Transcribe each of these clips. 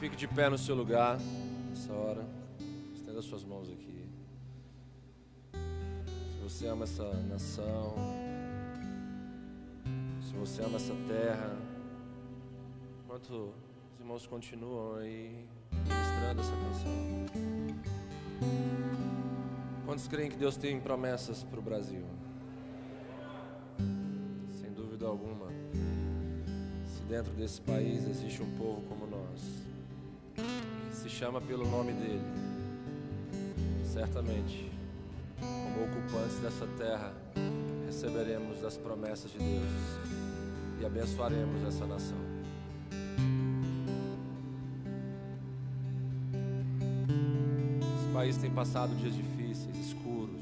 Fique de pé no seu lugar nessa hora. Estenda suas mãos aqui. Se você ama essa nação, se você ama essa terra, enquanto os irmãos continuam aí ministrando essa canção. Quantos creem que Deus tem promessas para o Brasil? Sem dúvida alguma. Se dentro desse país existe um povo como chama pelo nome dele, certamente, como ocupantes dessa terra, receberemos as promessas de Deus e abençoaremos essa nação. Esse país tem passado dias difíceis, escuros.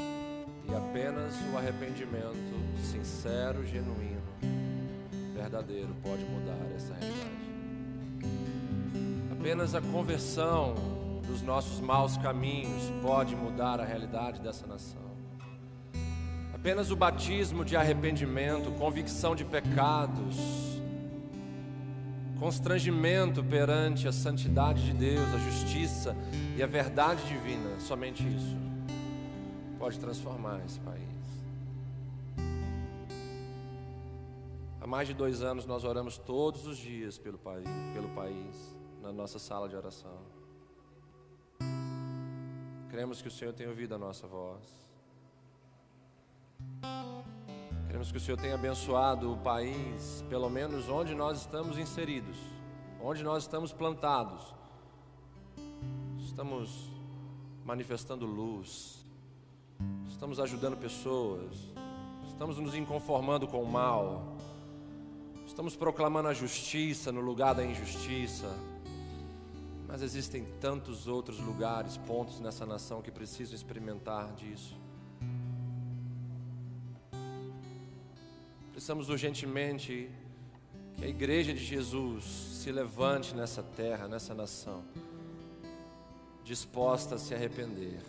E apenas o arrependimento sincero, genuíno, verdadeiro pode mudar essa realidade. Apenas a conversão dos nossos maus caminhos pode mudar a realidade dessa nação. Apenas o batismo de arrependimento, convicção de pecados, constrangimento perante a santidade de Deus, a justiça e a verdade divina, somente isso pode transformar esse país. Há mais de dois anos nós oramos todos os dias pelo país, pelo país na nossa sala de oração. Cremos que o Senhor tem ouvido a nossa voz. Queremos que o Senhor tenha abençoado o país, pelo menos onde nós estamos inseridos, onde nós estamos plantados. Estamos manifestando luz, estamos ajudando pessoas, estamos nos inconformando com o mal, estamos proclamando a justiça no lugar da injustiça. Mas existem tantos outros lugares, pontos nessa nação que precisam experimentar disso. Precisamos urgentemente que a igreja de Jesus se levante nessa terra, nessa nação, disposta a se arrepender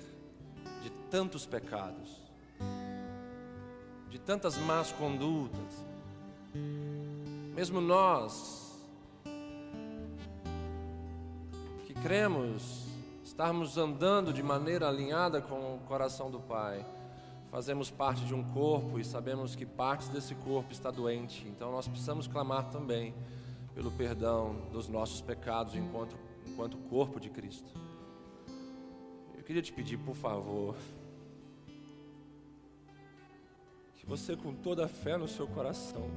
de tantos pecados, de tantas más condutas. Mesmo nós, que cremos estarmos andando de maneira alinhada com o coração do Pai, fazemos parte de um corpo e sabemos que partes desse corpo está doente, então nós precisamos clamar também pelo perdão dos nossos pecados enquanto, enquanto corpo de Cristo. Eu queria te pedir, por favor, que você, com toda a fé no seu coração,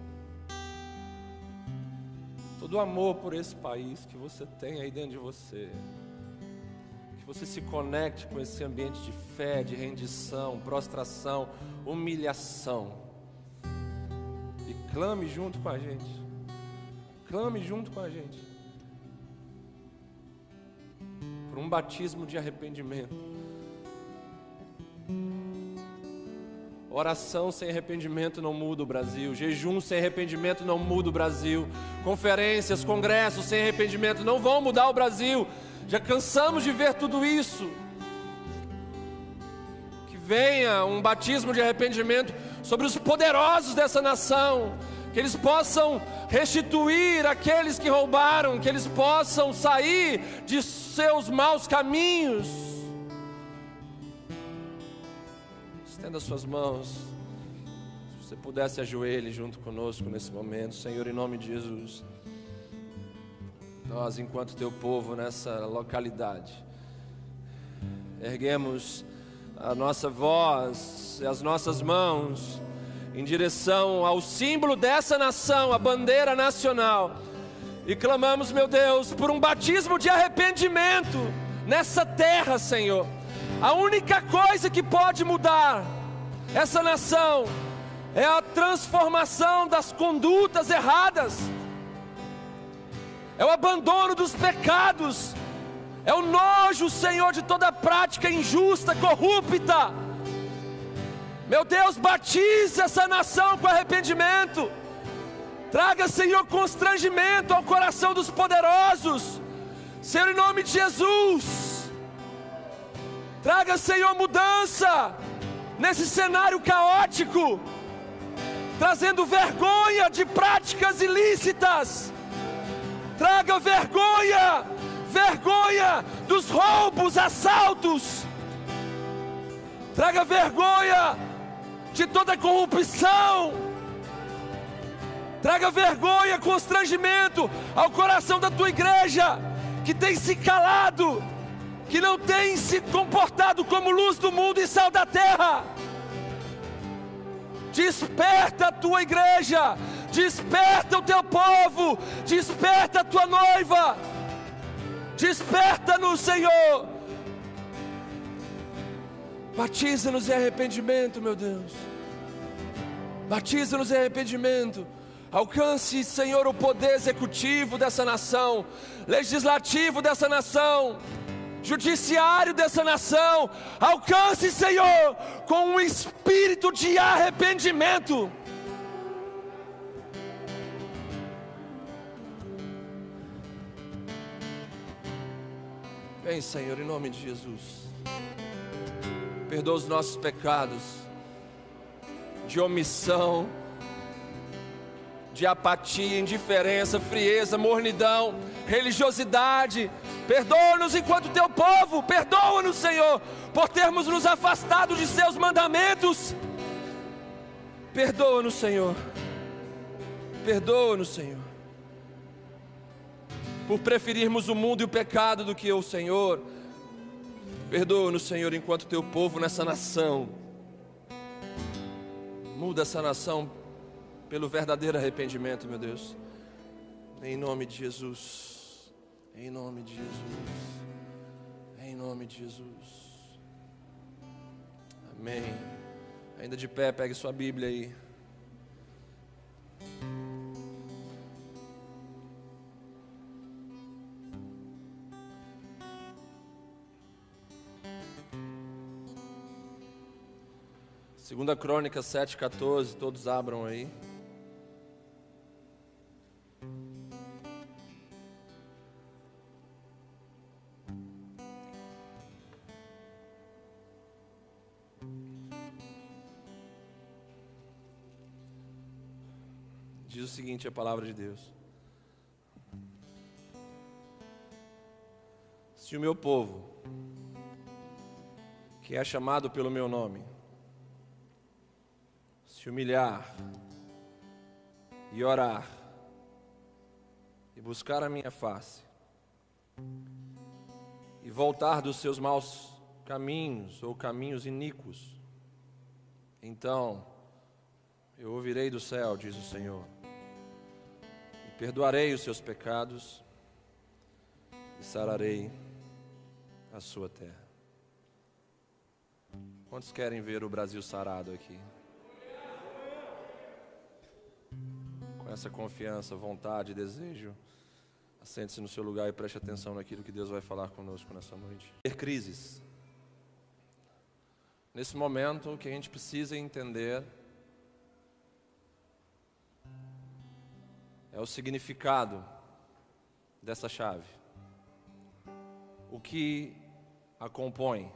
todo o amor por esse país que você tem aí dentro de você, você se conecte com esse ambiente de fé, de rendição, prostração, humilhação. E clame junto com a gente. Clame junto com a gente. Por um batismo de arrependimento. Oração sem arrependimento não muda o Brasil. Jejum sem arrependimento não muda o Brasil. Conferências, congressos sem arrependimento não vão mudar o Brasil. Já cansamos de ver tudo isso. Que venha um batismo de arrependimento sobre os poderosos dessa nação, que eles possam restituir aqueles que roubaram, que eles possam sair de seus maus caminhos. Estenda suas mãos. Se você pudesse ajoelhe junto conosco nesse momento, Senhor, em nome de Jesus. Nós, enquanto teu povo nessa localidade, erguemos a nossa voz e as nossas mãos em direção ao símbolo dessa nação, a bandeira nacional, e clamamos, meu Deus, por um batismo de arrependimento nessa terra, Senhor. A única coisa que pode mudar essa nação é a transformação das condutas erradas é o abandono dos pecados, é o nojo, Senhor, de toda prática injusta, corrupta. Meu Deus, batize essa nação com arrependimento. Traga, Senhor, constrangimento ao coração dos poderosos. Senhor, em nome de Jesus. Traga, Senhor, mudança nesse cenário caótico. trazendo vergonha de práticas ilícitas. Traga vergonha, vergonha dos roubos, assaltos. Traga vergonha de toda corrupção. Traga vergonha, constrangimento ao coração da tua igreja, que tem se calado, que não tem se comportado como luz do mundo e sal da terra. Desperta a tua igreja, desperta o teu povo, desperta a tua noiva, desperta no Senhor. Batiza-nos em arrependimento, meu Deus. Batiza-nos em arrependimento. Alcance, Senhor, o poder executivo dessa nação, legislativo dessa nação, judiciário dessa nação. Alcance, Senhor, com um espírito de arrependimento. Vem, Senhor, em nome de Jesus. Perdoa os nossos pecados de omissão de apatia, indiferença, frieza, mornidão, religiosidade. Perdoa-nos enquanto teu povo, perdoa-nos, Senhor, por termos nos afastado de seus mandamentos. Perdoa-nos, Senhor. Perdoa-nos, Senhor. Por preferirmos o mundo e o pecado do que o Senhor. Perdoa-nos, Senhor, enquanto teu povo nessa nação. Muda essa nação pelo verdadeiro arrependimento, meu Deus. Em nome de Jesus. Em nome de Jesus. Em nome de Jesus. Amém. Ainda de pé, pegue sua Bíblia aí. Segunda Crônica 7,14, todos abram aí. A palavra de Deus: Se o meu povo, que é chamado pelo meu nome, se humilhar e orar e buscar a minha face e voltar dos seus maus caminhos ou caminhos iníquos, então eu ouvirei do céu, diz o Senhor Perdoarei os seus pecados e sararei a sua terra. Quantos querem ver o Brasil sarado aqui? Com essa confiança, vontade, desejo, assente-se no seu lugar e preste atenção naquilo que Deus vai falar conosco nessa noite. Ter crises. Nesse momento, o que a gente precisa entender é o significado dessa chave. O que a compõe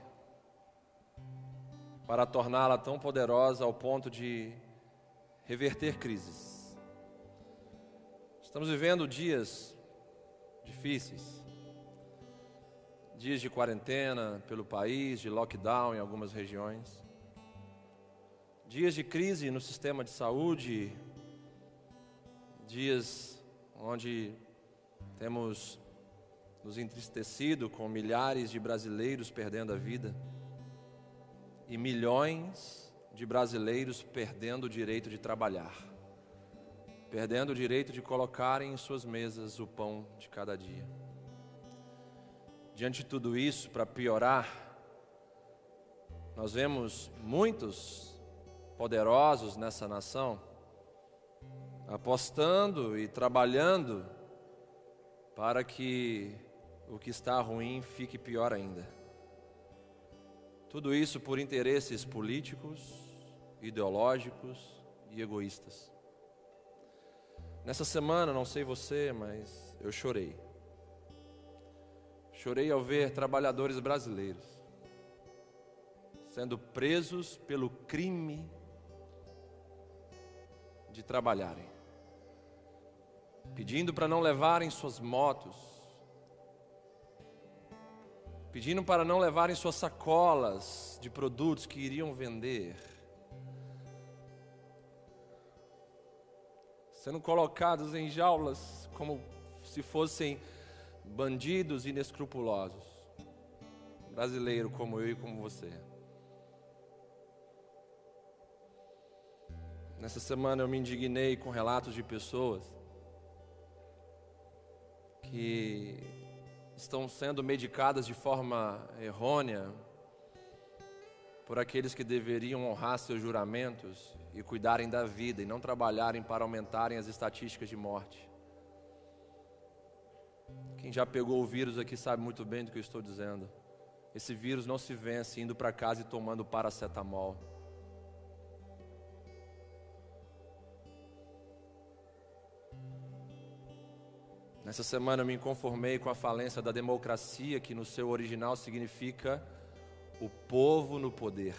para torná-la tão poderosa ao ponto de reverter crises. Estamos vivendo dias difíceis, dias de quarentena pelo país, de lockdown em algumas regiões, dias de crise no sistema de saúde, dias onde temos nos entristecido com milhares de brasileiros perdendo a vida e milhões de brasileiros perdendo o direito de trabalhar, perdendo o direito de colocarem em suas mesas o pão de cada dia. Diante de tudo isso, para piorar, nós vemos muitos poderosos nessa nação apostando e trabalhando para que o que está ruim fique pior ainda. Tudo isso por interesses políticos, ideológicos e egoístas. Nessa semana, não sei você, mas eu chorei. Chorei ao ver trabalhadores brasileiros sendo presos pelo crime de trabalharem, pedindo para não levarem suas motos, pedindo para não levarem suas sacolas de produtos que iriam vender, sendo colocados em jaulas como se fossem bandidos inescrupulosos, brasileiro como eu e como você. Nessa semana eu me indignei com relatos de pessoas que estão sendo medicadas de forma errônea por aqueles que deveriam honrar seus juramentos e cuidarem da vida e não trabalharem para aumentarem as estatísticas de morte. Quem já pegou o vírus aqui sabe muito bem do que eu estou dizendo. Esse vírus não se vence indo para casa e tomando paracetamol. Nessa semana eu me conformei com a falência da democracia, que no seu original significa o povo no poder.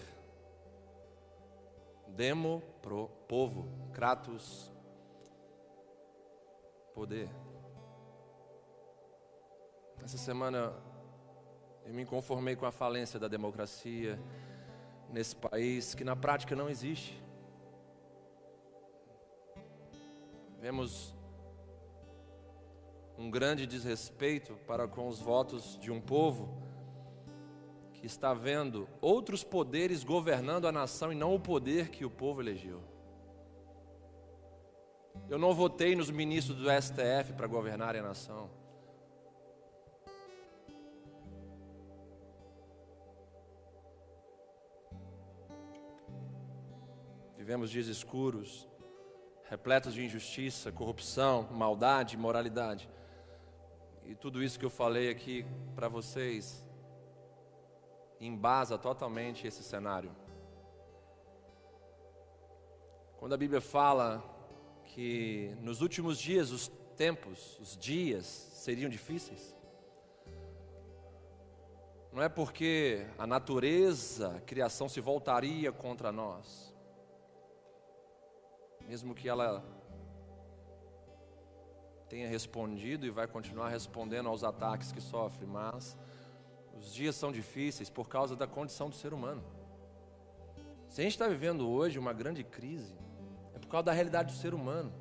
Demo, pro, povo, kratos, poder. Essa semana eu me conformei com a falência da democracia nesse país que na prática não existe. Vemos um grande desrespeito para com os votos de um povo que está vendo outros poderes governando a nação e não o poder que o povo elegeu. Eu não votei nos ministros do STF para governar a nação. Vivemos dias escuros, repletos de injustiça, corrupção, maldade, imoralidade. E tudo isso que eu falei aqui para vocês embasa totalmente esse cenário. Quando a Bíblia fala que nos últimos dias os tempos, os dias seriam difíceis, não é porque a natureza, a criação se voltaria contra nós mesmo que ela tenha respondido e vai continuar respondendo aos ataques que sofre, mas os dias são difíceis por causa da condição do ser humano. Se a gente está vivendo hoje uma grande crise, é por causa da realidade do ser humano,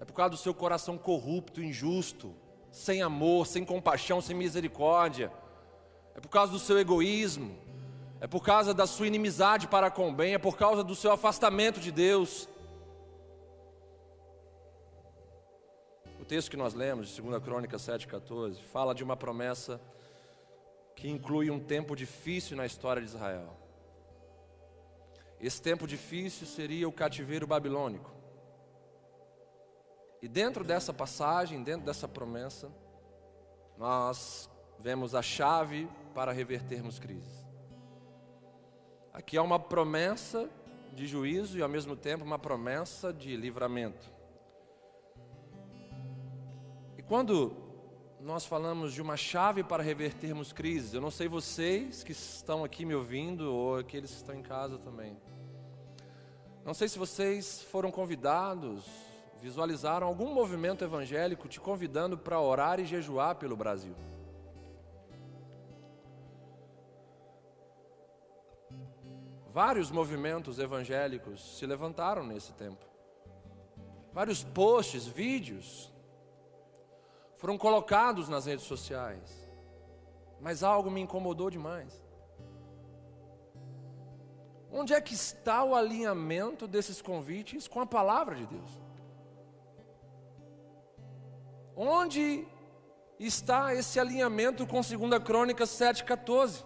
é por causa do seu coração corrupto, injusto, sem amor, sem compaixão, sem misericórdia, é por causa do seu egoísmo, é por causa da sua inimizade para com o bem, é por causa do seu afastamento de Deus. Texto que nós lemos, de 2 Crônica 7,14, fala de uma promessa que inclui um tempo difícil na história de Israel. Esse tempo difícil seria o cativeiro babilônico. E dentro dessa passagem, dentro dessa promessa, nós vemos a chave para revertermos crises. Aqui há uma promessa de juízo e ao mesmo tempo uma promessa de livramento. Quando nós falamos de uma chave para revertermos crises, eu não sei vocês que estão aqui me ouvindo ou aqueles que estão em casa também. Não sei se vocês foram convidados, visualizaram algum movimento evangélico te convidando para orar e jejuar pelo Brasil. Vários movimentos evangélicos se levantaram nesse tempo. Vários posts, vídeos foram colocados nas redes sociais, mas algo me incomodou demais. Onde é que está o alinhamento desses convites com a palavra de Deus? Onde está esse alinhamento com 2 Crônicas 7,14?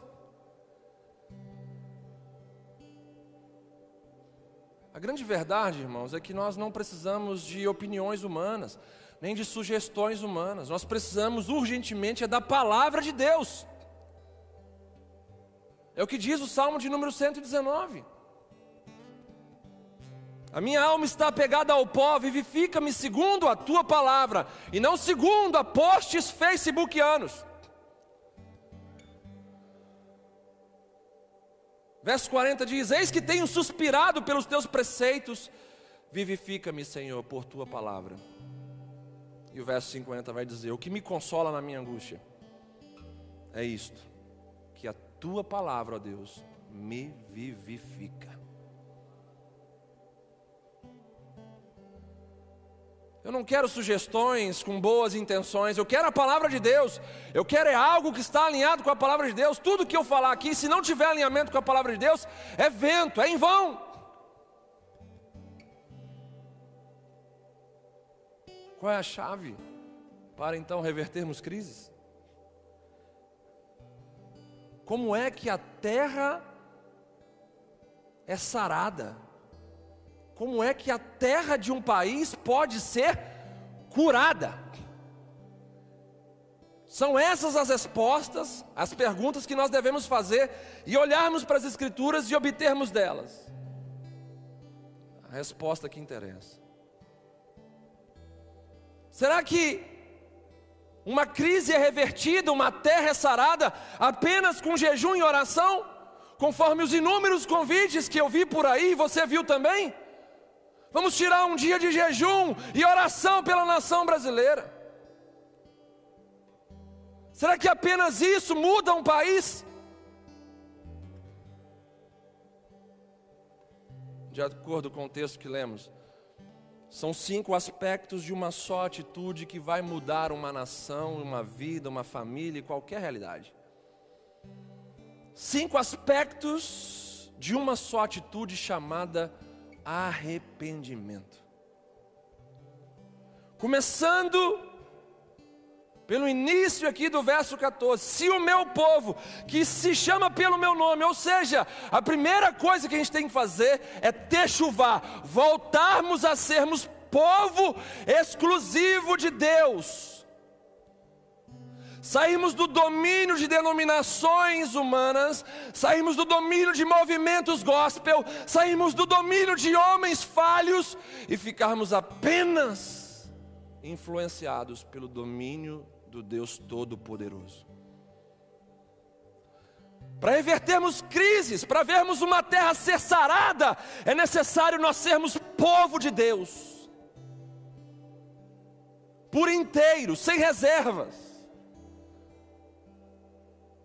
A grande verdade, irmãos, é que nós não precisamos de opiniões humanas, nem de sugestões humanas. Nós precisamos urgentemente é da palavra de Deus. É o que diz o Salmo de número 119. A minha alma está apegada ao pó, vivifica-me segundo a tua palavra, e não segundo a posts facebookianos. Verso 40 diz: Eis que tenho suspirado pelos teus preceitos, Vivifica-me, Senhor, por tua palavra. E o verso 50 vai dizer: O que me consola na minha angústia é isto, que a tua palavra, ó Deus, me vivifica. Eu não quero sugestões com boas intenções, eu quero a palavra de Deus. Eu quero é algo que está alinhado com a palavra de Deus. Tudo que eu falar aqui, se não tiver alinhamento com a palavra de Deus, é vento, é em vão. Qual é a chave para então revertermos crises? Como é que a terra é sarada? Como é que a terra de um país pode ser curada? São essas as respostas, as perguntas que nós devemos fazer e olharmos para as Escrituras e obtermos delas. A resposta que interessa. Será que uma crise é revertida, uma terra é sarada apenas com jejum e oração? Conforme os inúmeros convites que eu vi por aí, você viu também? Vamos tirar um dia de jejum e oração pela nação brasileira. Será que apenas isso muda um país? De acordo com o texto que lemos, são cinco aspectos de uma só atitude que vai mudar uma nação, uma vida, uma família e qualquer realidade. Cinco aspectos de uma só atitude chamada arrependimento. Começando pelo início aqui do verso 14: Se o meu povo, que se chama pelo meu nome, ou seja, a primeira coisa que a gente tem que fazer é ter chuva, voltarmos a sermos povo exclusivo de Deus. Saímos do domínio de denominações humanas, saímos do domínio de movimentos gospel, saímos do domínio de homens falhos e ficarmos apenas influenciados pelo domínio do Deus Todo-Poderoso. Para revertermos crises, para vermos uma terra ser sarada, é necessário nós sermos povo de Deus, por inteiro, sem reservas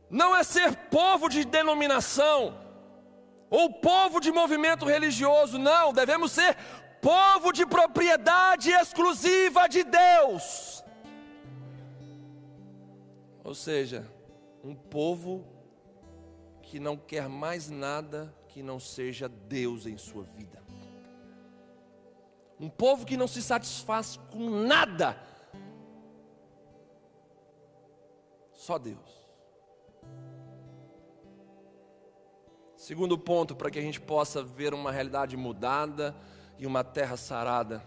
não é ser povo de denominação ou povo de movimento religioso, não, devemos ser povo de propriedade exclusiva de Deus. Ou seja, um povo que não quer mais nada que não seja Deus em sua vida. Um povo que não se satisfaz com nada, só Deus. Segundo ponto, para que a gente possa ver uma realidade mudada e uma terra sarada.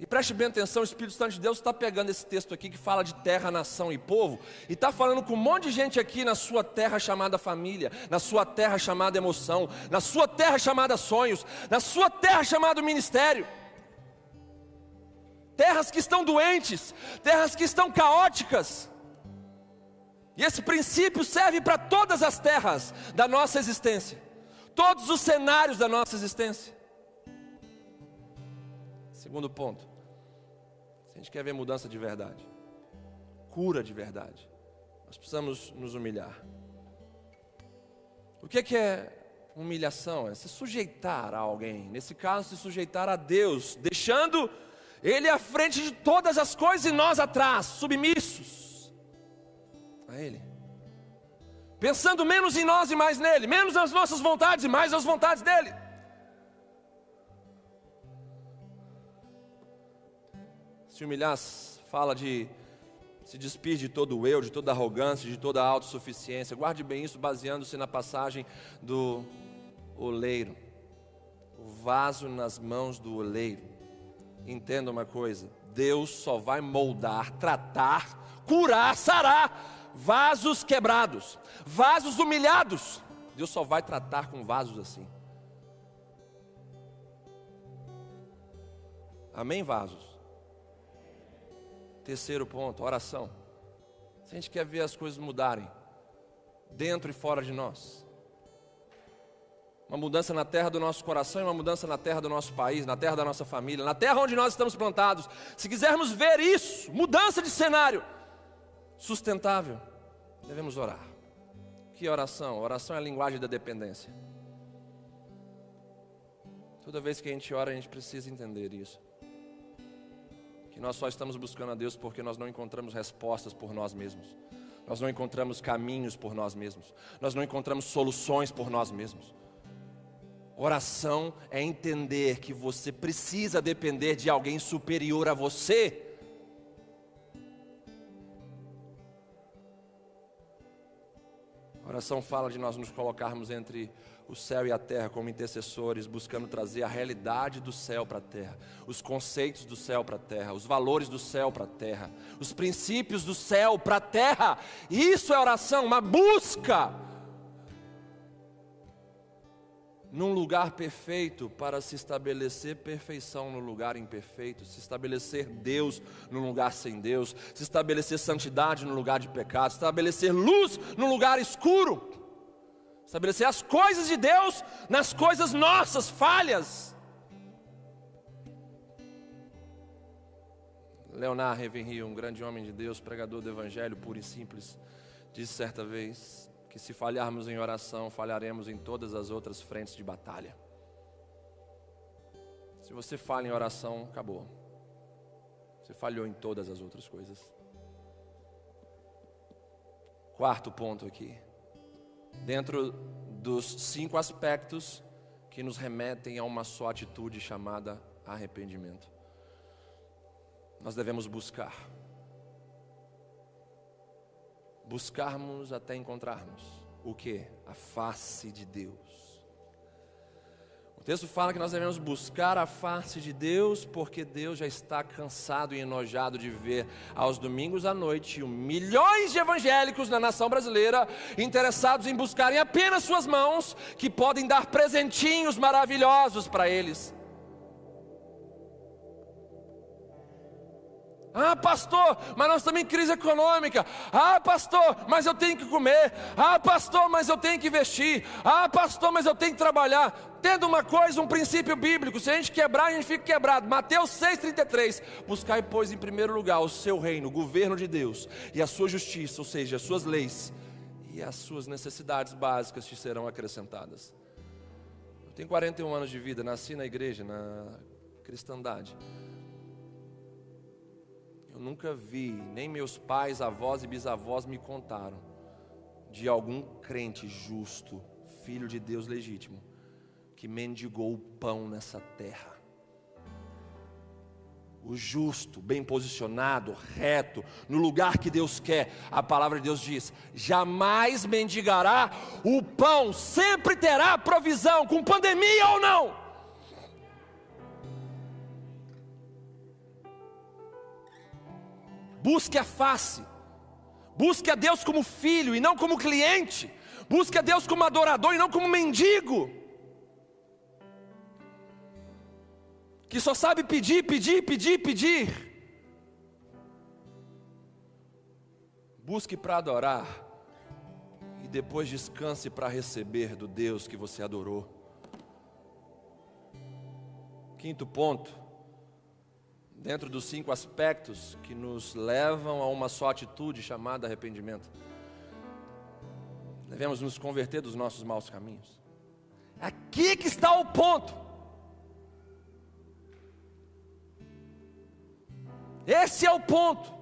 E preste bem atenção, o Espírito Santo de Deus está pegando esse texto aqui que fala de terra, nação e povo, e está falando com um monte de gente aqui na sua terra chamada família, na sua terra chamada emoção, na sua terra chamada sonhos, na sua terra chamada ministério. Terras que estão doentes, terras que estão caóticas, e esse princípio serve para todas as terras da nossa existência, todos os cenários da nossa existência. Segundo ponto, gente quer ver mudança de verdade, cura de verdade, nós precisamos nos humilhar. O que é humilhação? É se sujeitar a alguém, nesse caso, se sujeitar a Deus, deixando Ele à frente de todas as coisas e nós atrás, submissos a Ele. Pensando menos em nós e mais nele, menos nas nossas vontades e mais nas vontades dele. Se humilhar fala de se despir de todo o eu, de toda arrogância, de toda a autossuficiência. Guarde bem isso baseando-se na passagem do oleiro. O vaso nas mãos do oleiro. Entenda uma coisa: Deus só vai moldar, tratar, curar, sarar vasos quebrados, vasos humilhados. Deus só vai tratar com vasos assim. Amém, vasos? Terceiro ponto, oração. Se a gente quer ver as coisas mudarem, dentro e fora de nós, uma mudança na terra do nosso coração e uma mudança na terra do nosso país, na terra da nossa família, na terra onde nós estamos plantados. Se quisermos ver isso, mudança de cenário sustentável, devemos orar. Que oração? Oração é a linguagem da dependência. Toda vez que a gente ora, a gente precisa entender isso. Que nós só estamos buscando a Deus porque nós não encontramos respostas por nós mesmos. Nós não encontramos caminhos por nós mesmos. Nós não encontramos soluções por nós mesmos. Oração é entender que você precisa depender de alguém superior a você. Oração fala de nós nos colocarmos entre o céu e a terra como intercessores, buscando trazer a realidade do céu para a terra, os conceitos do céu para a terra, os valores do céu para a terra, os princípios do céu para a terra. Isso é oração, uma busca num lugar perfeito para se estabelecer perfeição no lugar imperfeito, se estabelecer Deus no lugar sem Deus, se estabelecer santidade no lugar de pecado, se estabelecer luz no lugar escuro, estabelecer as coisas de Deus nas coisas nossas, falhas. Leonardo Ravenhill, um grande homem de Deus, pregador do Evangelho puro e simples, disse certa vez: que se falharmos em oração, falharemos em todas as outras frentes de batalha. Se você falha em oração, acabou. Você falhou em todas as outras coisas. Quarto ponto aqui. Dentro dos cinco aspectos que nos remetem a uma só atitude chamada arrependimento. Nós devemos buscar buscarmos até encontrarmos o que? A face de Deus. Texto fala que nós devemos buscar a face de Deus, porque Deus já está cansado e enojado de ver aos domingos à noite milhões de evangélicos na nação brasileira interessados em buscarem apenas suas mãos, que podem dar presentinhos maravilhosos para eles. Ah, pastor, mas nós estamos em crise econômica. Ah, pastor, mas eu tenho que comer. Ah, pastor, mas eu tenho que vestir. Ah, pastor, mas eu tenho que trabalhar. Tendo uma coisa, um princípio bíblico: se a gente quebrar, a gente fica quebrado. Mateus 6,33. Buscai, pois, em primeiro lugar o seu reino, o governo de Deus e a sua justiça, ou seja, as suas leis e as suas necessidades básicas te serão acrescentadas. Eu tenho 41 anos de vida, nasci na igreja, na cristandade. Eu nunca vi, nem meus pais, avós e bisavós me contaram de algum crente justo, filho de Deus legítimo, que mendigou o pão nessa terra. O justo, bem posicionado, reto, no lugar que Deus quer, a palavra de Deus diz: jamais mendigará o pão, sempre terá provisão, com pandemia ou não. Busque a face. Busque a Deus como filho e não como cliente. Busque a Deus como adorador e não como mendigo. Que só sabe pedir, pedir, pedir, pedir. Busque para adorar e depois descanse para receber do Deus que você adorou. Quinto ponto dentro dos cinco aspectos que nos levam a uma só atitude chamada arrependimento. Devemos nos converter dos nossos maus caminhos. Aqui que está o ponto. Esse é o ponto.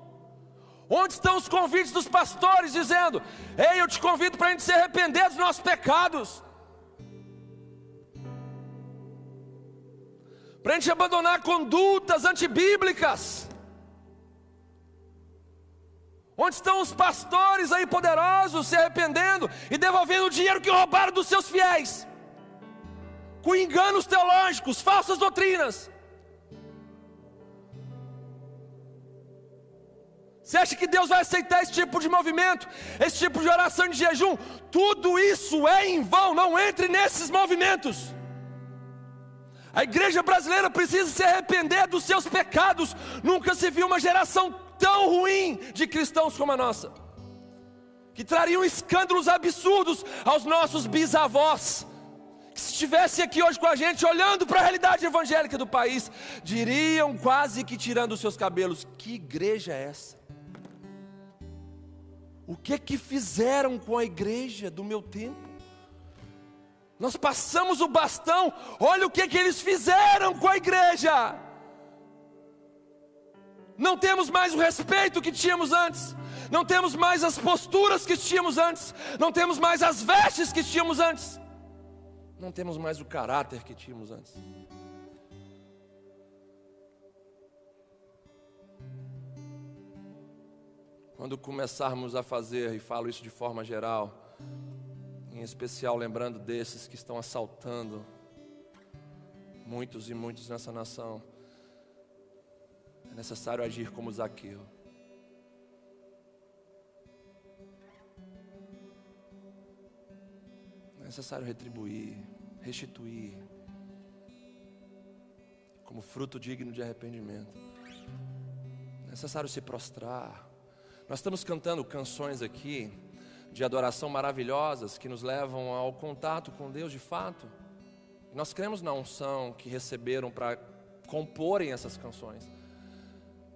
Onde estão os convites dos pastores dizendo: Ei, eu te convido para a gente se arrepender dos nossos pecados. Para a gente abandonar condutas antibíblicas. Onde estão os pastores aí poderosos se arrependendo e devolvendo o dinheiro que roubaram dos seus fiéis? Com enganos teológicos, falsas doutrinas. Você acha que Deus vai aceitar esse tipo de movimento, esse tipo de oração de jejum? Tudo isso é em vão, não entre nesses movimentos. A igreja brasileira precisa se arrepender dos seus pecados. Nunca se viu uma geração tão ruim de cristãos como a nossa, que trariam escândalos absurdos aos nossos bisavós, que se estivesse aqui hoje com a gente, olhando para a realidade evangélica do país, diriam quase que tirando os seus cabelos: que igreja é essa? O que que fizeram com a igreja do meu tempo? Nós passamos o bastão, olha o que que eles fizeram com a igreja. Não temos mais o respeito que tínhamos antes não temos mais as posturas que tínhamos antes, não temos mais as vestes que tínhamos antes, não temos mais o caráter que tínhamos antes. Quando começarmos a fazer, e falo isso de forma geral, em especial lembrando desses que estão assaltando muitos e muitos nessa nação, é necessário agir como Zaqueu. necessário retribuir, restituir, como fruto digno de arrependimento. É necessário se prostrar. Nós estamos cantando canções aqui de adoração maravilhosas que nos levam ao contato com Deus de fato. Nós cremos na unção que receberam para comporem essas canções.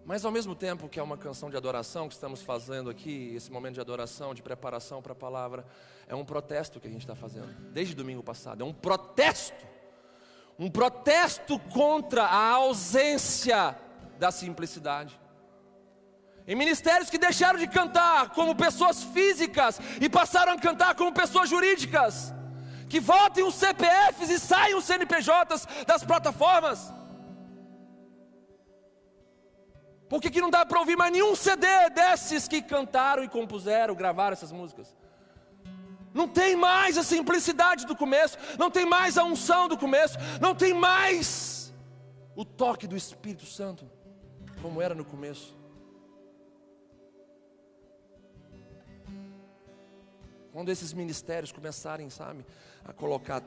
Mas ao mesmo tempo que é uma canção de adoração que estamos fazendo aqui, esse momento de adoração, de preparação para a palavra, é um protesto que a gente está fazendo, desde domingo passado. É um protesto, um protesto contra a ausência da simplicidade. Em ministérios que deixaram de cantar como pessoas físicas e passaram a cantar como pessoas jurídicas, que voltem os CPFs e saiam os CNPJs das plataformas. Porque que não dá para ouvir mais nenhum CD desses que cantaram e compuseram, gravaram essas músicas. Não tem mais a simplicidade do começo, não tem mais a unção do começo, não tem mais o toque do Espírito Santo, como era no começo. Quando esses ministérios começarem, sabe, a colocar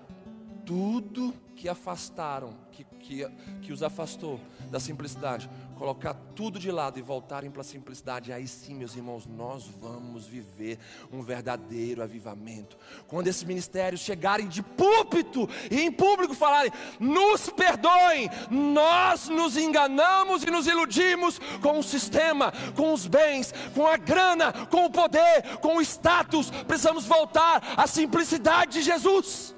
tudo que afastaram, que, que, que os afastou da simplicidade, colocar tudo de lado e voltarem para a simplicidade, aí sim, meus irmãos, nós vamos viver um verdadeiro avivamento. Quando esses ministérios chegarem de púlpito e em público falarem: nos perdoem, nós nos enganamos e nos iludimos com o sistema, com os bens, com a grana, com o poder, com o status, precisamos voltar à simplicidade de Jesus.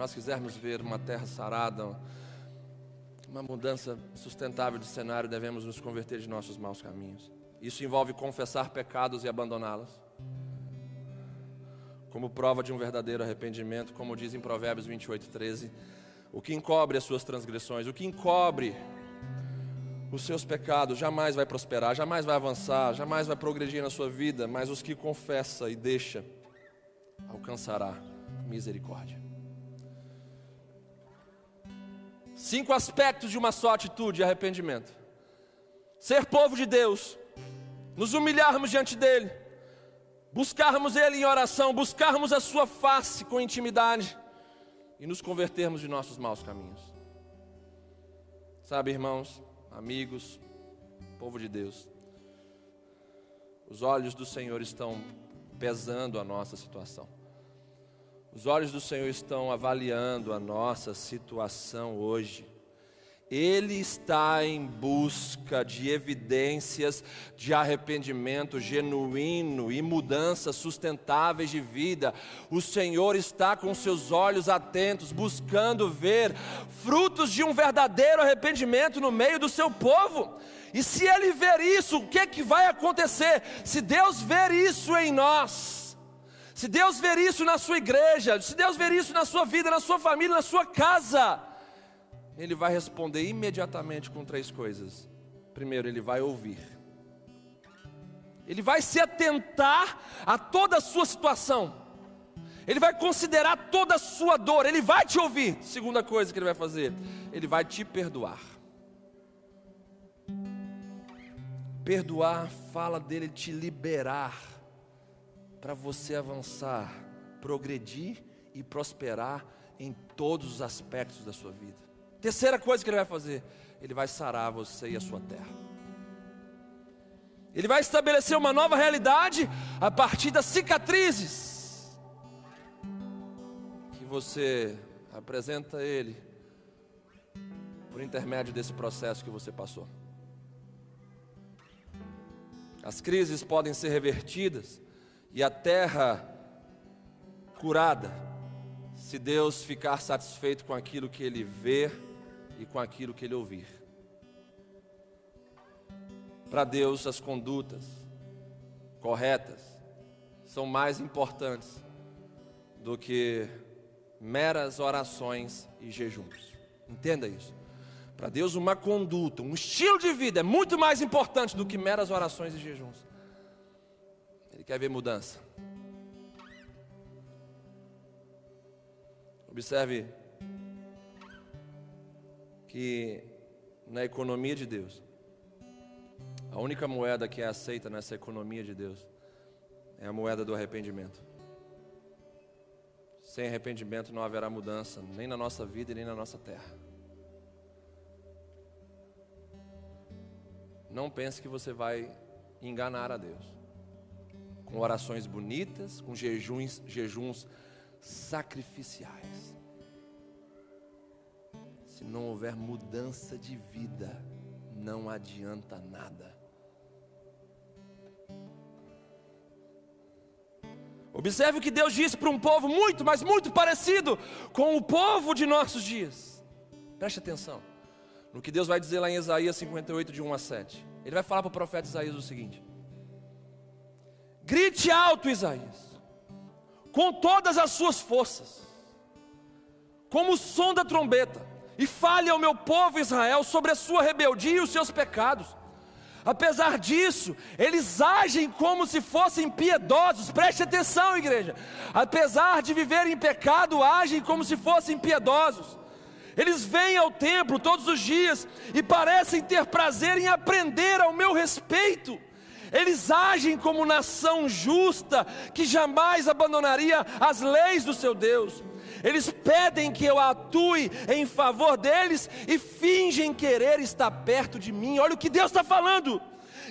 Nós quisermos ver uma terra sarada, uma mudança sustentável de cenário, devemos nos converter de nossos maus caminhos. Isso envolve confessar pecados e abandoná-los. Como prova de um verdadeiro arrependimento, como diz em Provérbios 28, 13: o que encobre as suas transgressões, o que encobre os seus pecados, jamais vai prosperar, jamais vai avançar, jamais vai progredir na sua vida, mas os que confessa e deixa, alcançará misericórdia. Cinco aspectos de uma só atitude: arrependimento. Ser povo de Deus, nos humilharmos diante dEle, buscarmos Ele em oração, buscarmos a Sua face com intimidade e nos convertermos de nossos maus caminhos. Sabe, irmãos, amigos, povo de Deus, os olhos do Senhor estão pesando a nossa situação. Os olhos do Senhor estão avaliando a nossa situação hoje. Ele está em busca de evidências de arrependimento genuíno e mudanças sustentáveis de vida. O Senhor está com seus olhos atentos, buscando ver frutos de um verdadeiro arrependimento no meio do seu povo. E se Ele ver isso, o que, é que vai acontecer? Se Deus ver isso em nós, se Deus ver isso na sua igreja, se Deus ver isso na sua vida, na sua família, na sua casa, Ele vai responder imediatamente com três coisas. Primeiro, Ele vai ouvir. Ele vai se atentar a toda a sua situação. Ele vai considerar toda a sua dor. Ele vai te ouvir. Segunda coisa que Ele vai fazer, Ele vai te perdoar. Perdoar fala dele te liberar para você avançar, progredir e prosperar em todos os aspectos da sua vida. Terceira coisa que ele vai fazer, ele vai sarar você e a sua terra. Ele vai estabelecer uma nova realidade a partir das cicatrizes que você apresenta a ele por intermédio desse processo que você passou. As crises podem ser revertidas e a terra curada se Deus ficar satisfeito com aquilo que ele vê e com aquilo que ele ouvir. Para Deus, as condutas corretas são mais importantes do que meras orações e jejuns. Entenda isso. Para Deus, uma conduta, um estilo de vida é muito mais importante do que meras orações e jejuns. Quer ver mudança. Observe que na economia de Deus, a única moeda que é aceita nessa economia de Deus é a moeda do arrependimento. Sem arrependimento não haverá mudança, nem na nossa vida e nem na nossa terra. Não pense que você vai enganar a Deus. Com orações bonitas, com jejuns, jejuns sacrificiais. Se não houver mudança de vida, não adianta nada. Observe o que Deus disse para um povo muito, mas muito parecido com o povo de nossos dias. Preste atenção no que Deus vai dizer lá em Isaías 58, de 1 a 7. Ele vai falar para o profeta Isaías o seguinte: Grite alto, Isaías, com todas as suas forças, como o som da trombeta, e fale ao meu povo Israel sobre a sua rebeldia e os seus pecados. Apesar disso, eles agem como se fossem piedosos. Preste atenção, igreja. Apesar de viverem em pecado, agem como se fossem piedosos. Eles vêm ao templo todos os dias e parecem ter prazer em aprender ao meu respeito. Eles agem como nação justa que jamais abandonaria as leis do seu Deus. Eles pedem que eu atue em favor deles e fingem querer estar perto de mim. Olha o que Deus está falando.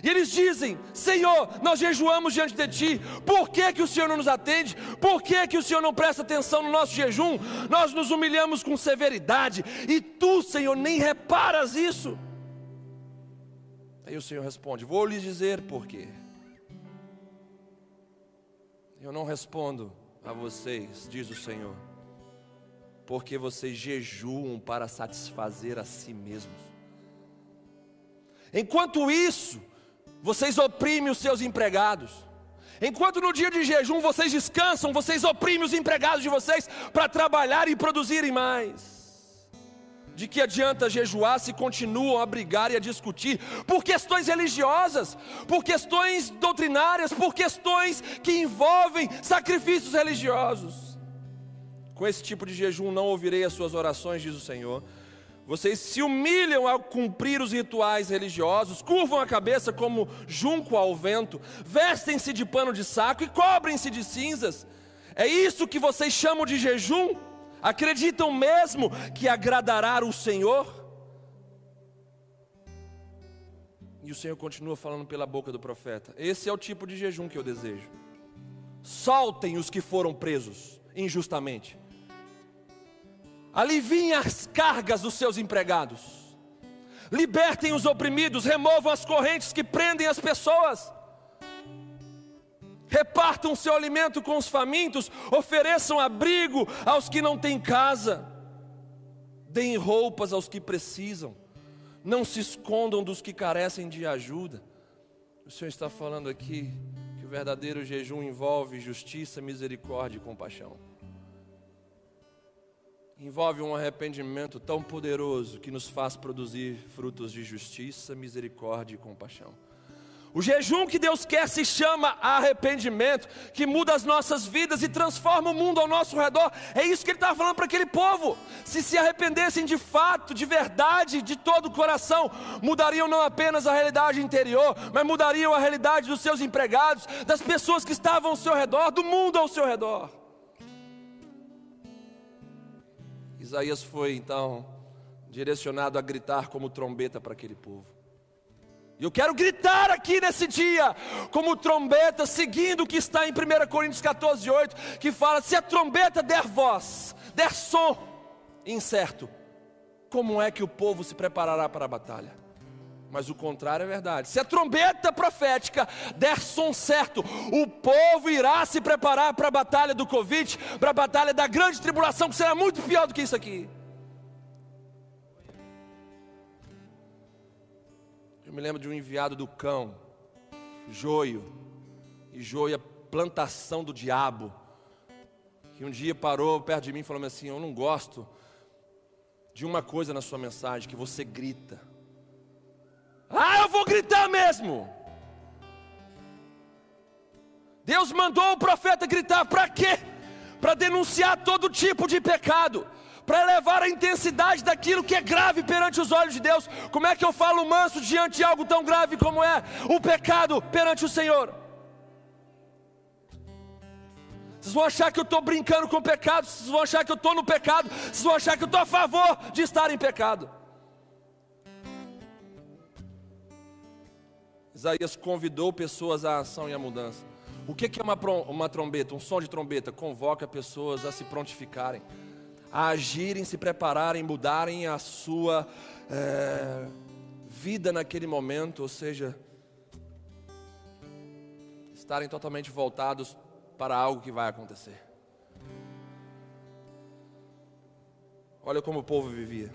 E eles dizem: Senhor, nós jejuamos diante de Ti, por que, que o Senhor não nos atende? Por que, que o Senhor não presta atenção no nosso jejum? Nós nos humilhamos com severidade e Tu, Senhor, nem reparas isso. Aí o Senhor responde: Vou lhes dizer por quê. Eu não respondo a vocês, diz o Senhor, porque vocês jejuam para satisfazer a si mesmos. Enquanto isso, vocês oprimem os seus empregados. Enquanto no dia de jejum vocês descansam, vocês oprimem os empregados de vocês para trabalhar e produzirem mais. De que adianta jejuar se continuam a brigar e a discutir por questões religiosas, por questões doutrinárias, por questões que envolvem sacrifícios religiosos? Com esse tipo de jejum não ouvirei as suas orações, diz o Senhor vocês se humilham ao cumprir os rituais religiosos, curvam a cabeça como junco ao vento, vestem-se de pano de saco e cobrem-se de cinzas. É isso que vocês chamam de jejum? Acreditam mesmo que agradará o Senhor? E o Senhor continua falando pela boca do profeta: Esse é o tipo de jejum que eu desejo. Soltem os que foram presos injustamente aliviem as cargas dos seus empregados, libertem os oprimidos, removam as correntes que prendem as pessoas, repartam seu alimento com os famintos, ofereçam abrigo aos que não têm casa, deem roupas aos que precisam, não se escondam dos que carecem de ajuda. O Senhor está falando aqui que o verdadeiro jejum envolve justiça, misericórdia e compaixão envolve um arrependimento tão poderoso que nos faz produzir frutos de justiça, misericórdia e compaixão. O jejum que Deus quer se chama arrependimento, que muda as nossas vidas e transforma o mundo ao nosso redor. É isso que ele estava falando para aquele povo. Se se arrependessem de fato, de verdade, de todo o coração, mudariam não apenas a realidade interior, mas mudariam a realidade dos seus empregados, das pessoas que estavam ao seu redor, do mundo ao seu redor. Isaías foi então direcionado a gritar como trombeta para aquele povo. Eu quero gritar aqui nesse dia, como trombeta, seguindo o que está em 1 Coríntios 14, 8, que fala: se a trombeta der voz, der som incerto, como é que o povo se preparará para a batalha? Mas o contrário é verdade. Se a trombeta profética der som certo, o povo irá se preparar para a batalha do Covid, para a batalha da grande tribulação, que será muito pior do que isso aqui. Eu me lembro de um enviado do cão, joio, e joio é plantação do diabo, que um dia parou perto de mim e falou assim: Eu não gosto de uma coisa na sua mensagem, que você grita. Ah, eu vou gritar mesmo. Deus mandou o profeta gritar, para quê? Para denunciar todo tipo de pecado para elevar a intensidade daquilo que é grave perante os olhos de Deus. Como é que eu falo manso diante de algo tão grave como é o pecado perante o Senhor? Vocês vão achar que eu estou brincando com o pecado, vocês vão achar que eu estou no pecado, vocês vão achar que eu estou a favor de estar em pecado. Isaías convidou pessoas à ação e à mudança. O que é uma, uma trombeta? Um som de trombeta convoca pessoas a se prontificarem a agirem, se prepararem, mudarem a sua é, vida naquele momento, ou seja, estarem totalmente voltados para algo que vai acontecer. Olha como o povo vivia.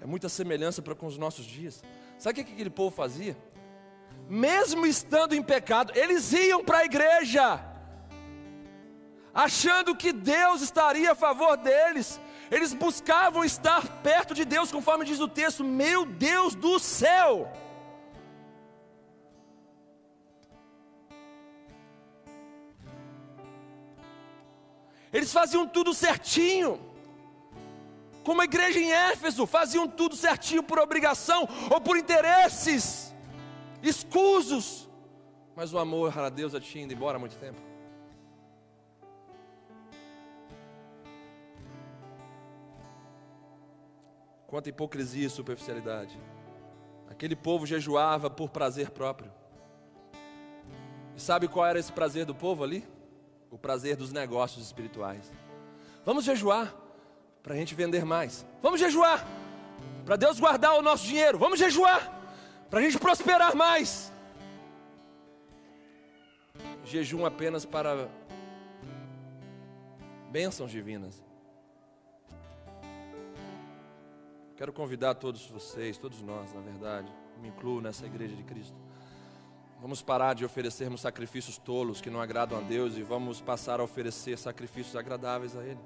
É muita semelhança para com os nossos dias. Sabe o que aquele povo fazia? Mesmo estando em pecado, eles iam para a igreja achando que Deus estaria a favor deles. Eles buscavam estar perto de Deus, conforme diz o texto: Meu Deus do céu! Eles faziam tudo certinho, como a igreja em Éfeso, faziam tudo certinho por obrigação ou por interesses escusos, mas o amor a Deus já tinha ido embora há muito tempo. Quanta hipocrisia e superficialidade. Aquele povo jejuava por prazer próprio. E sabe qual era esse prazer do povo ali? O prazer dos negócios espirituais. Vamos jejuar para a gente vender mais. Vamos jejuar para Deus guardar o nosso dinheiro. Vamos jejuar para a gente prosperar mais. Jejum apenas para bênçãos divinas. Quero convidar todos vocês, todos nós, na verdade, me incluo nessa igreja de Cristo. Vamos parar de oferecermos sacrifícios tolos que não agradam a Deus e vamos passar a oferecer sacrifícios agradáveis a Ele.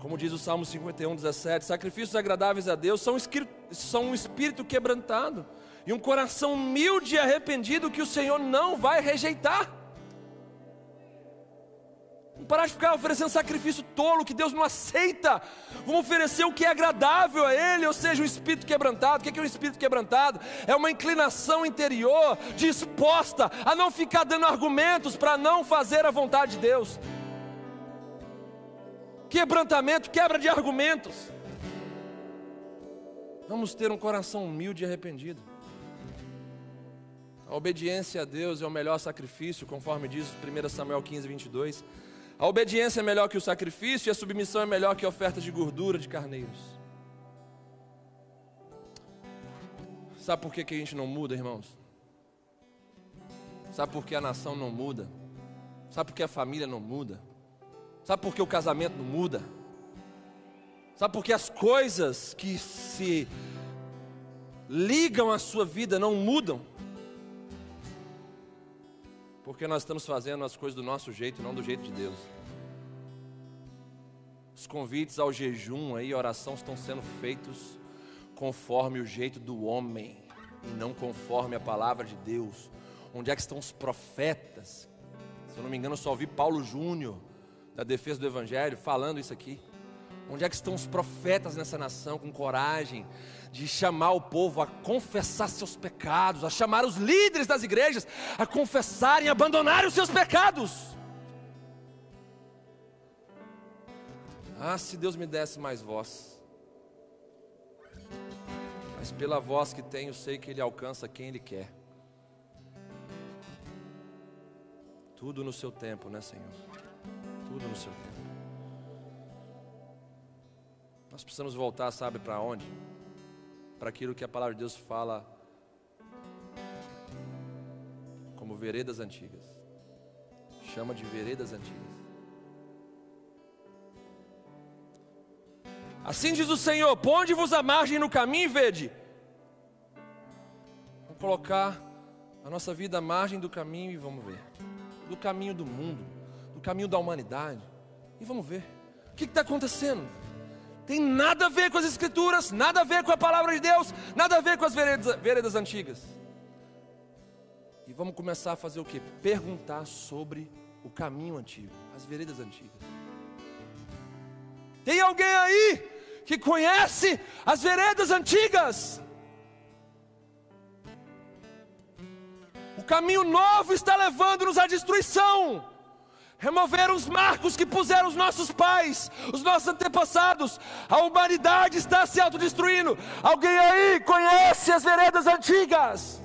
Como diz o Salmo 51, 17: sacrifícios agradáveis a Deus são, são um espírito quebrantado e um coração humilde e arrependido que o Senhor não vai rejeitar. Vamos parar de ficar oferecendo sacrifício tolo que Deus não aceita. Vamos oferecer o que é agradável a Ele, ou seja, um espírito quebrantado. O que é um espírito quebrantado? É uma inclinação interior disposta a não ficar dando argumentos para não fazer a vontade de Deus. Quebrantamento, quebra de argumentos. Vamos ter um coração humilde e arrependido. A obediência a Deus é o melhor sacrifício, conforme diz 1 Samuel 15, 22. A obediência é melhor que o sacrifício e a submissão é melhor que a oferta de gordura de carneiros. Sabe por que, que a gente não muda, irmãos? Sabe por que a nação não muda? Sabe por que a família não muda? Sabe por que o casamento não muda? Sabe por que as coisas que se ligam à sua vida não mudam? Porque nós estamos fazendo as coisas do nosso jeito, não do jeito de Deus. Os convites ao jejum e oração estão sendo feitos conforme o jeito do homem e não conforme a palavra de Deus. Onde é que estão os profetas? Se eu não me engano, eu só ouvi Paulo Júnior, da defesa do Evangelho, falando isso aqui. Onde é que estão os profetas nessa nação com coragem de chamar o povo a confessar seus pecados, a chamar os líderes das igrejas a confessarem e abandonarem os seus pecados. Ah, se Deus me desse mais voz. mas pela voz que tenho, sei que Ele alcança quem Ele quer. Tudo no seu tempo, né, Senhor? Tudo no seu tempo. Nós precisamos voltar, sabe para onde? Para aquilo que a palavra de Deus fala como veredas antigas. Chama de veredas antigas. Assim diz o Senhor: ponde-vos a margem no caminho e vede. Vamos colocar a nossa vida à margem do caminho e vamos ver do caminho do mundo, do caminho da humanidade. E vamos ver o que está acontecendo. Tem nada a ver com as Escrituras, nada a ver com a palavra de Deus, nada a ver com as veredas, veredas antigas. E vamos começar a fazer o que? Perguntar sobre o caminho antigo, as veredas antigas. Tem alguém aí que conhece as veredas antigas? O caminho novo está levando-nos à destruição. Remover os marcos que puseram os nossos pais, os nossos antepassados. A humanidade está se autodestruindo. Alguém aí conhece as veredas antigas?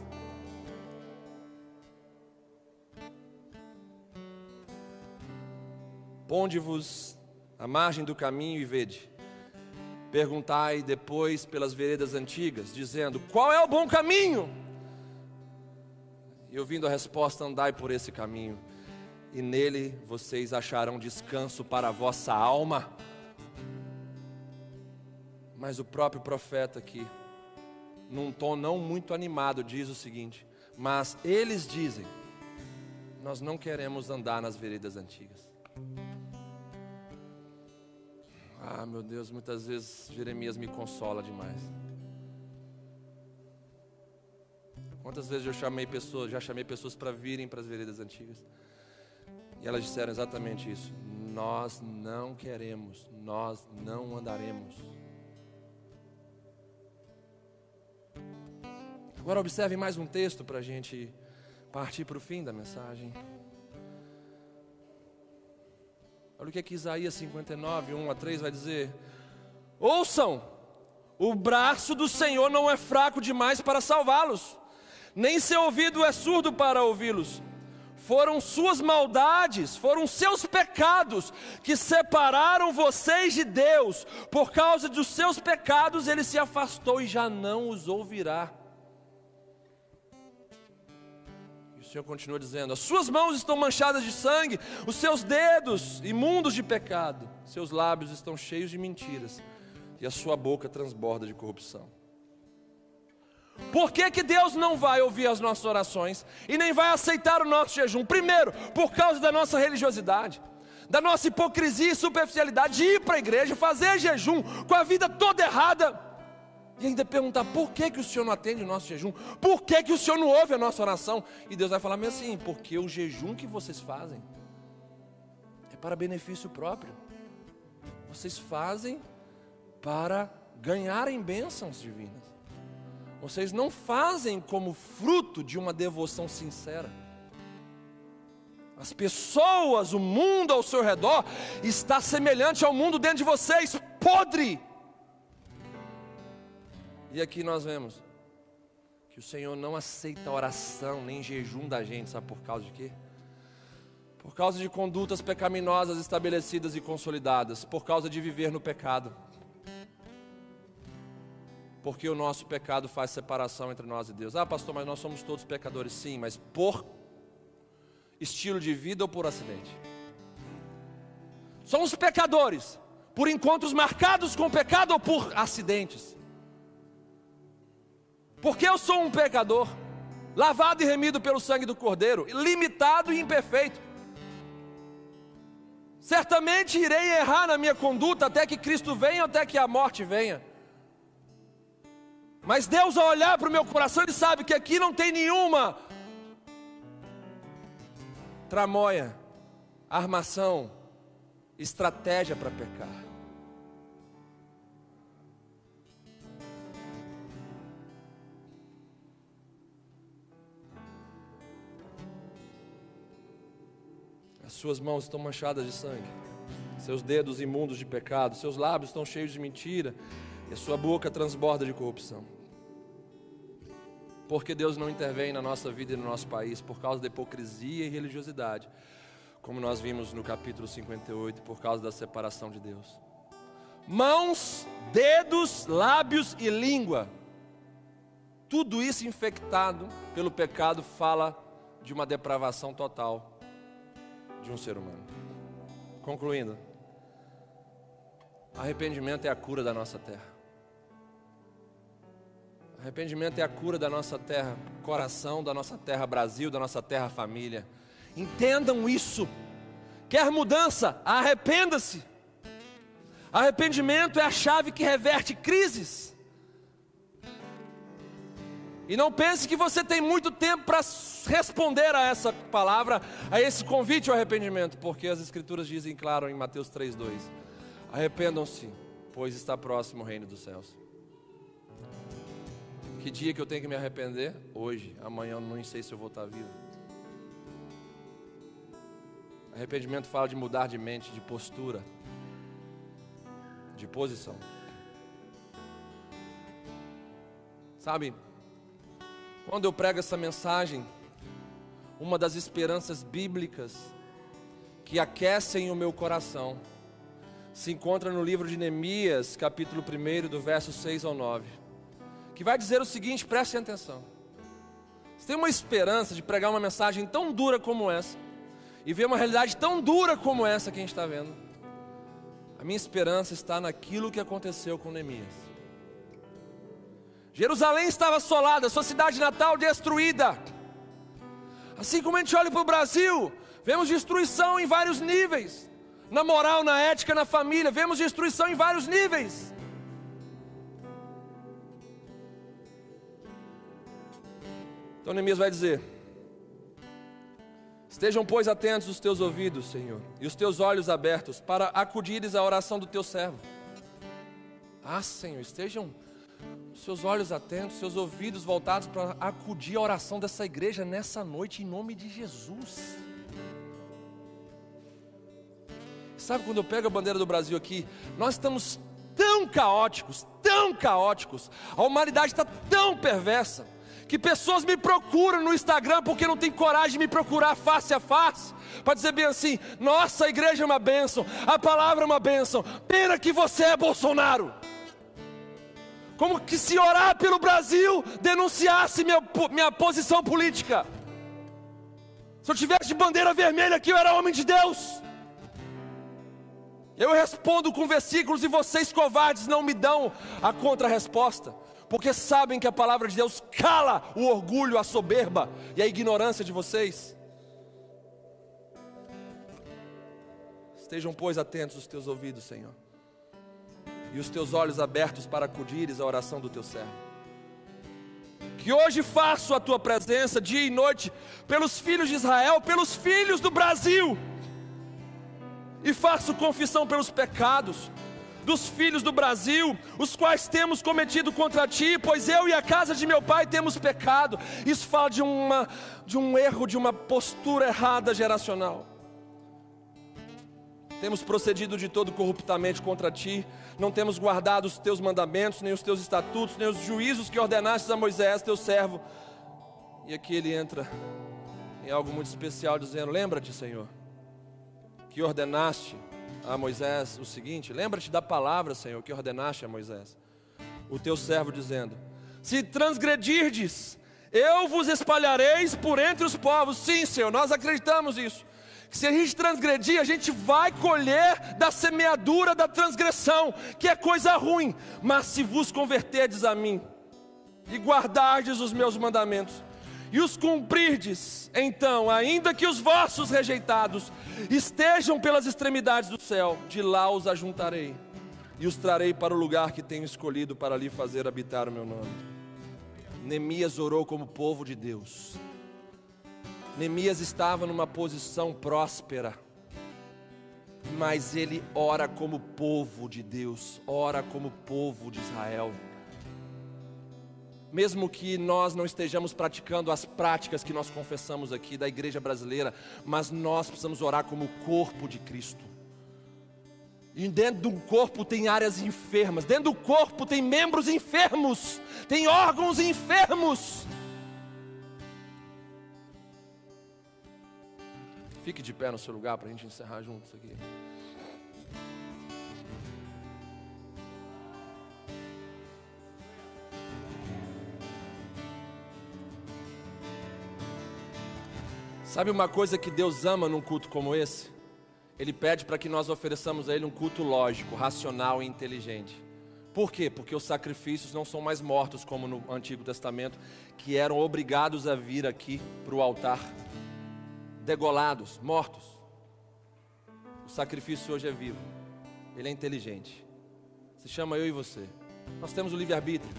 Ponde-vos à margem do caminho e vede. Perguntai depois pelas veredas antigas, dizendo: Qual é o bom caminho? E ouvindo a resposta, andai por esse caminho, e nele vocês acharão descanso para a vossa alma. Mas o próprio profeta aqui, num tom não muito animado, diz o seguinte: Mas eles dizem, nós não queremos andar nas veredas antigas. Ah, meu Deus, muitas vezes Jeremias me consola demais. Quantas vezes eu chamei pessoas, já chamei pessoas para virem para as veredas antigas. E elas disseram exatamente isso. Nós não queremos, nós não andaremos. Agora observe mais um texto para a gente partir para o fim da mensagem. Olha o que, é que Isaías 59, 1 a 3 vai dizer. Ouçam, o braço do Senhor não é fraco demais para salvá-los nem seu ouvido é surdo para ouvi-los. Foram suas maldades, foram seus pecados que separaram vocês de Deus. Por causa dos seus pecados, ele se afastou e já não os ouvirá. E o Senhor continua dizendo: As suas mãos estão manchadas de sangue, os seus dedos imundos de pecado, seus lábios estão cheios de mentiras, e a sua boca transborda de corrupção. Por que, que Deus não vai ouvir as nossas orações e nem vai aceitar o nosso jejum? Primeiro, por causa da nossa religiosidade, da nossa hipocrisia e superficialidade de ir para a igreja, fazer jejum com a vida toda errada e ainda perguntar por que, que o Senhor não atende o nosso jejum, por que, que o Senhor não ouve a nossa oração, e Deus vai falar assim: porque o jejum que vocês fazem é para benefício próprio, vocês fazem para ganharem bênçãos divinas. Vocês não fazem como fruto de uma devoção sincera. As pessoas, o mundo ao seu redor está semelhante ao mundo dentro de vocês, podre. E aqui nós vemos que o Senhor não aceita oração nem jejum da gente, sabe por causa de quê? Por causa de condutas pecaminosas estabelecidas e consolidadas, por causa de viver no pecado porque o nosso pecado faz separação entre nós e Deus. Ah, pastor, mas nós somos todos pecadores, sim, mas por estilo de vida ou por acidente? Somos pecadores por encontros marcados com pecado ou por acidentes? Porque eu sou um pecador, lavado e remido pelo sangue do Cordeiro, limitado e imperfeito. Certamente irei errar na minha conduta até que Cristo venha, até que a morte venha. Mas Deus, ao olhar para o meu coração, Ele sabe que aqui não tem nenhuma tramóia, armação, estratégia para pecar. As suas mãos estão manchadas de sangue, seus dedos imundos de pecado, seus lábios estão cheios de mentira, e a sua boca transborda de corrupção. porque Deus não intervém na nossa vida e no nosso país por causa da hipocrisia e religiosidade, como nós vimos no capítulo 58, por causa da separação de Deus. Mãos, dedos, lábios e língua, tudo isso infectado pelo pecado, fala de uma depravação total de um ser humano. Concluindo, arrependimento é a cura da nossa terra. Arrependimento é a cura da nossa terra, coração da nossa terra, Brasil, da nossa terra, família. Entendam isso. Quer mudança? Arrependa-se. Arrependimento é a chave que reverte crises. E não pense que você tem muito tempo para responder a essa palavra, a esse convite ao arrependimento, porque as Escrituras dizem claro em Mateus 3,2: Arrependam-se, pois está próximo o reino dos céus. Que dia que eu tenho que me arrepender? Hoje, amanhã eu não sei se eu vou estar vivo. Arrependimento fala de mudar de mente, de postura, de posição. Sabe, quando eu prego essa mensagem, uma das esperanças bíblicas que aquecem o meu coração se encontra no livro de Neemias, capítulo 1, do verso 6 ao 9 que vai dizer o seguinte: prestem atenção. Você tem uma esperança de pregar uma mensagem tão dura como essa, e ver uma realidade tão dura como essa que a gente está vendo. A minha esperança está naquilo que aconteceu com Neemias. Jerusalém estava assolada, sua cidade natal destruída. Assim como a gente olha para o Brasil, vemos destruição em vários níveis. Na moral, na ética, na família, vemos destruição em vários níveis. Então Neemias vai dizer: Estejam, pois, atentos os teus ouvidos, Senhor, e os teus olhos abertos, para acudires à oração do teu servo. Ah, Senhor, estejam os seus olhos atentos, seus ouvidos voltados para acudir à oração dessa igreja nessa noite, em nome de Jesus. Sabe quando eu pego a bandeira do Brasil aqui, nós estamos tão caóticos, tão caóticos, a humanidade está tão perversa que pessoas me procuram no Instagram porque não tem coragem de me procurar face a face, para dizer bem assim: nossa, a igreja é uma bênção, a palavra é uma bênção, pena que você é Bolsonaro. Como que se orar pelo Brasil denunciasse minha, minha posição política. Se eu tivesse de bandeira vermelha aqui, eu era homem de Deus. Eu respondo com versículos e vocês covardes não me dão a contra-resposta porque sabem que a palavra de Deus cala o orgulho, a soberba e a ignorância de vocês. Estejam, pois, atentos os teus ouvidos, Senhor, e os teus olhos abertos para acudires à oração do teu servo. Que hoje faço a tua presença dia e noite pelos filhos de Israel, pelos filhos do Brasil, e faço confissão pelos pecados, dos filhos do Brasil, os quais temos cometido contra ti, pois eu e a casa de meu pai temos pecado. Isso fala de, uma, de um erro, de uma postura errada geracional. Temos procedido de todo corruptamente contra ti, não temos guardado os teus mandamentos, nem os teus estatutos, nem os juízos que ordenaste a Moisés, teu servo. E aqui ele entra em algo muito especial, dizendo: Lembra-te, Senhor, que ordenaste a Moisés o seguinte: Lembra-te da palavra, Senhor, que ordenaste a Moisés, o teu servo, dizendo: Se transgredirdes, eu vos espalhareis por entre os povos. Sim, Senhor, nós acreditamos nisso. Que se a gente transgredir, a gente vai colher da semeadura da transgressão, que é coisa ruim. Mas se vos converterdes a mim e guardardes os meus mandamentos, e os cumprirdes, então, ainda que os vossos rejeitados estejam pelas extremidades do céu, de lá os ajuntarei e os trarei para o lugar que tenho escolhido para ali fazer habitar o meu nome. Neemias orou como povo de Deus. Neemias estava numa posição próspera, mas ele ora como povo de Deus, ora como povo de Israel mesmo que nós não estejamos praticando as práticas que nós confessamos aqui da igreja brasileira, mas nós precisamos orar como o corpo de Cristo. E dentro do corpo tem áreas enfermas, dentro do corpo tem membros enfermos, tem órgãos enfermos. Fique de pé no seu lugar para a gente encerrar juntos aqui. Sabe uma coisa que Deus ama num culto como esse? Ele pede para que nós ofereçamos a Ele um culto lógico, racional e inteligente. Por quê? Porque os sacrifícios não são mais mortos como no Antigo Testamento, que eram obrigados a vir aqui para o altar, degolados, mortos. O sacrifício hoje é vivo, ele é inteligente. Se chama eu e você. Nós temos o livre-arbítrio,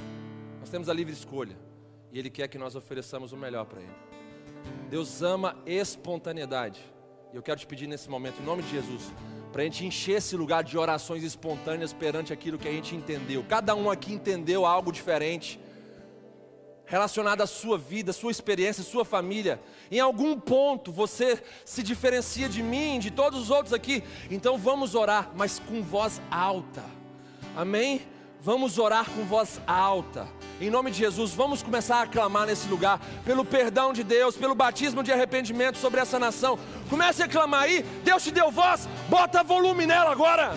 nós temos a livre escolha, e Ele quer que nós ofereçamos o melhor para Ele. Deus ama espontaneidade. E eu quero te pedir nesse momento, em nome de Jesus, para a gente encher esse lugar de orações espontâneas perante aquilo que a gente entendeu. Cada um aqui entendeu algo diferente, relacionado à sua vida, sua experiência, sua família. Em algum ponto você se diferencia de mim, de todos os outros aqui. Então vamos orar, mas com voz alta. Amém? Vamos orar com voz alta. Em nome de Jesus, vamos começar a clamar nesse lugar pelo perdão de Deus, pelo batismo de arrependimento sobre essa nação. Comece a clamar aí. Deus te deu voz, bota volume nela agora.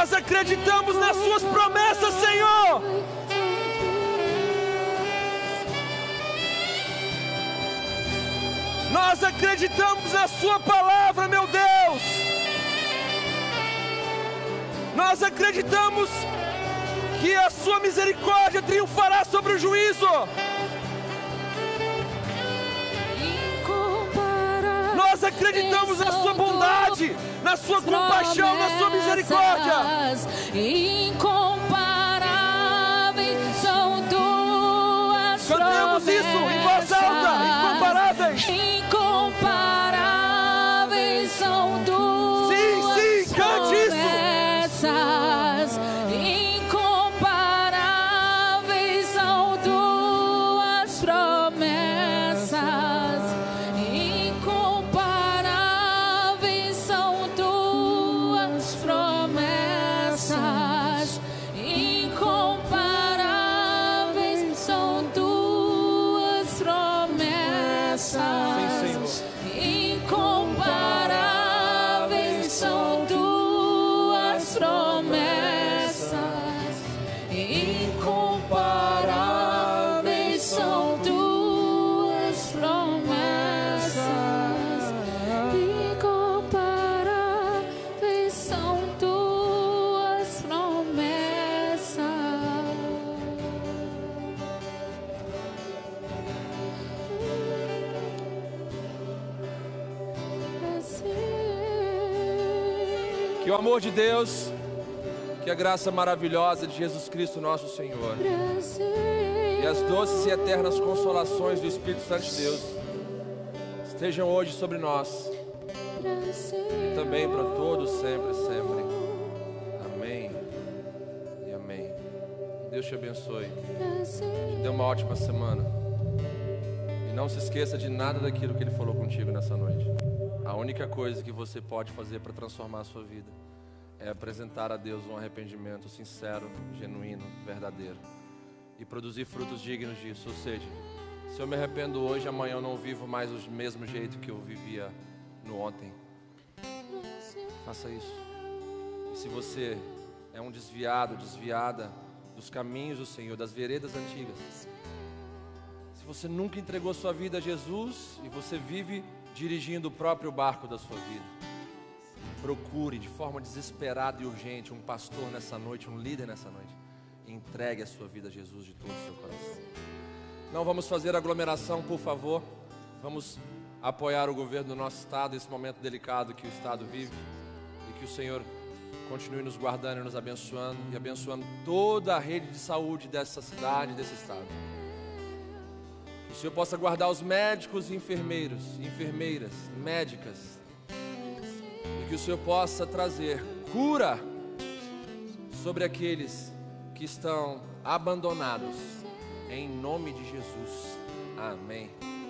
Nós acreditamos nas Suas promessas, Senhor. Nós acreditamos na Sua palavra, meu Deus. Nós acreditamos que a Sua misericórdia triunfará sobre o juízo. Nós acreditamos na Sua bondade, na Sua compaixão, na Sua misericórdia. Incomparáveis são tuas Cantemos isso Que o amor de Deus, que a graça maravilhosa de Jesus Cristo, nosso Senhor, e as doces e eternas consolações do Espírito Santo de Deus estejam hoje sobre nós e também para todos, sempre, sempre. Amém e amém. Deus te abençoe. Dê uma ótima semana. E não se esqueça de nada daquilo que Ele falou contigo nessa noite. A única coisa que você pode fazer para transformar a sua vida é apresentar a Deus um arrependimento sincero, genuíno, verdadeiro e produzir frutos dignos disso. Ou seja, Se eu me arrependo hoje, amanhã eu não vivo mais do mesmo jeito que eu vivia no ontem. Faça isso. E se você é um desviado, desviada dos caminhos do Senhor, das veredas antigas, se você nunca entregou sua vida a Jesus e você vive dirigindo o próprio barco da sua vida, procure de forma desesperada e urgente um pastor nessa noite, um líder nessa noite. Entregue a sua vida a Jesus de todo o seu coração. Não vamos fazer aglomeração, por favor. Vamos apoiar o governo do nosso estado nesse momento delicado que o estado vive e que o Senhor continue nos guardando e nos abençoando e abençoando toda a rede de saúde dessa cidade, desse estado. O Senhor possa guardar os médicos e enfermeiros, enfermeiras, médicas, e que o Senhor possa trazer cura sobre aqueles que estão abandonados, em nome de Jesus. Amém.